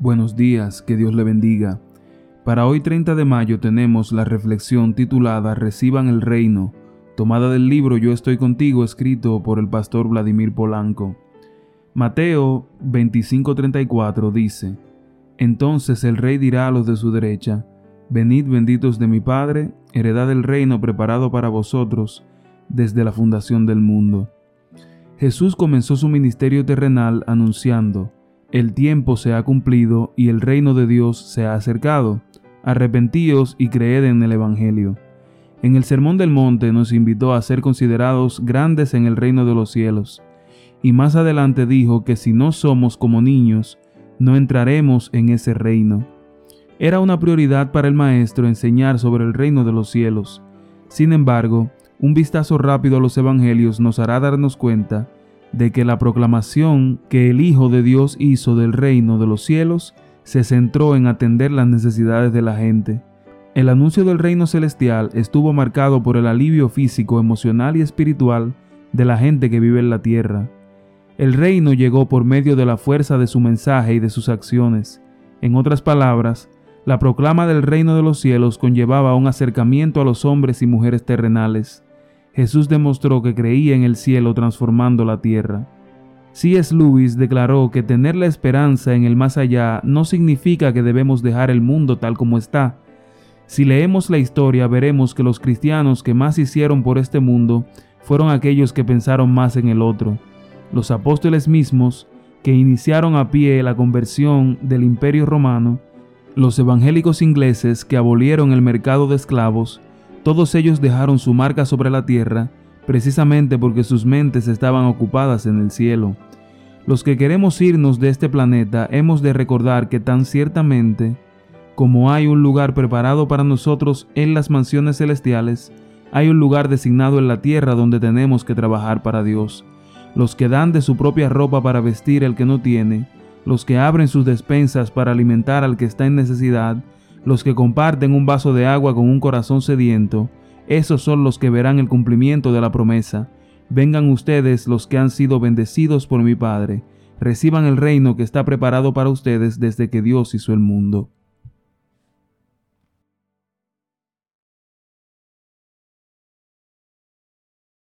Buenos días, que Dios le bendiga. Para hoy 30 de mayo tenemos la reflexión titulada Reciban el reino, tomada del libro Yo estoy contigo, escrito por el pastor Vladimir Polanco. Mateo 25:34 dice, Entonces el rey dirá a los de su derecha, Venid benditos de mi Padre, heredad del reino preparado para vosotros desde la fundación del mundo. Jesús comenzó su ministerio terrenal anunciando, el tiempo se ha cumplido y el reino de Dios se ha acercado. Arrepentíos y creed en el Evangelio. En el Sermón del Monte nos invitó a ser considerados grandes en el reino de los cielos. Y más adelante dijo que si no somos como niños, no entraremos en ese reino. Era una prioridad para el Maestro enseñar sobre el reino de los cielos. Sin embargo, un vistazo rápido a los Evangelios nos hará darnos cuenta de que la proclamación que el Hijo de Dios hizo del reino de los cielos se centró en atender las necesidades de la gente. El anuncio del reino celestial estuvo marcado por el alivio físico, emocional y espiritual de la gente que vive en la tierra. El reino llegó por medio de la fuerza de su mensaje y de sus acciones. En otras palabras, la proclama del reino de los cielos conllevaba un acercamiento a los hombres y mujeres terrenales. Jesús demostró que creía en el cielo transformando la tierra. C.S. Lewis declaró que tener la esperanza en el más allá no significa que debemos dejar el mundo tal como está. Si leemos la historia veremos que los cristianos que más hicieron por este mundo fueron aquellos que pensaron más en el otro. Los apóstoles mismos, que iniciaron a pie la conversión del imperio romano, los evangélicos ingleses que abolieron el mercado de esclavos, todos ellos dejaron su marca sobre la tierra precisamente porque sus mentes estaban ocupadas en el cielo. Los que queremos irnos de este planeta hemos de recordar que tan ciertamente como hay un lugar preparado para nosotros en las mansiones celestiales, hay un lugar designado en la tierra donde tenemos que trabajar para Dios. Los que dan de su propia ropa para vestir al que no tiene, los que abren sus despensas para alimentar al que está en necesidad, los que comparten un vaso de agua con un corazón sediento, esos son los que verán el cumplimiento de la promesa. Vengan ustedes los que han sido bendecidos por mi Padre, reciban el reino que está preparado para ustedes desde que Dios hizo el mundo.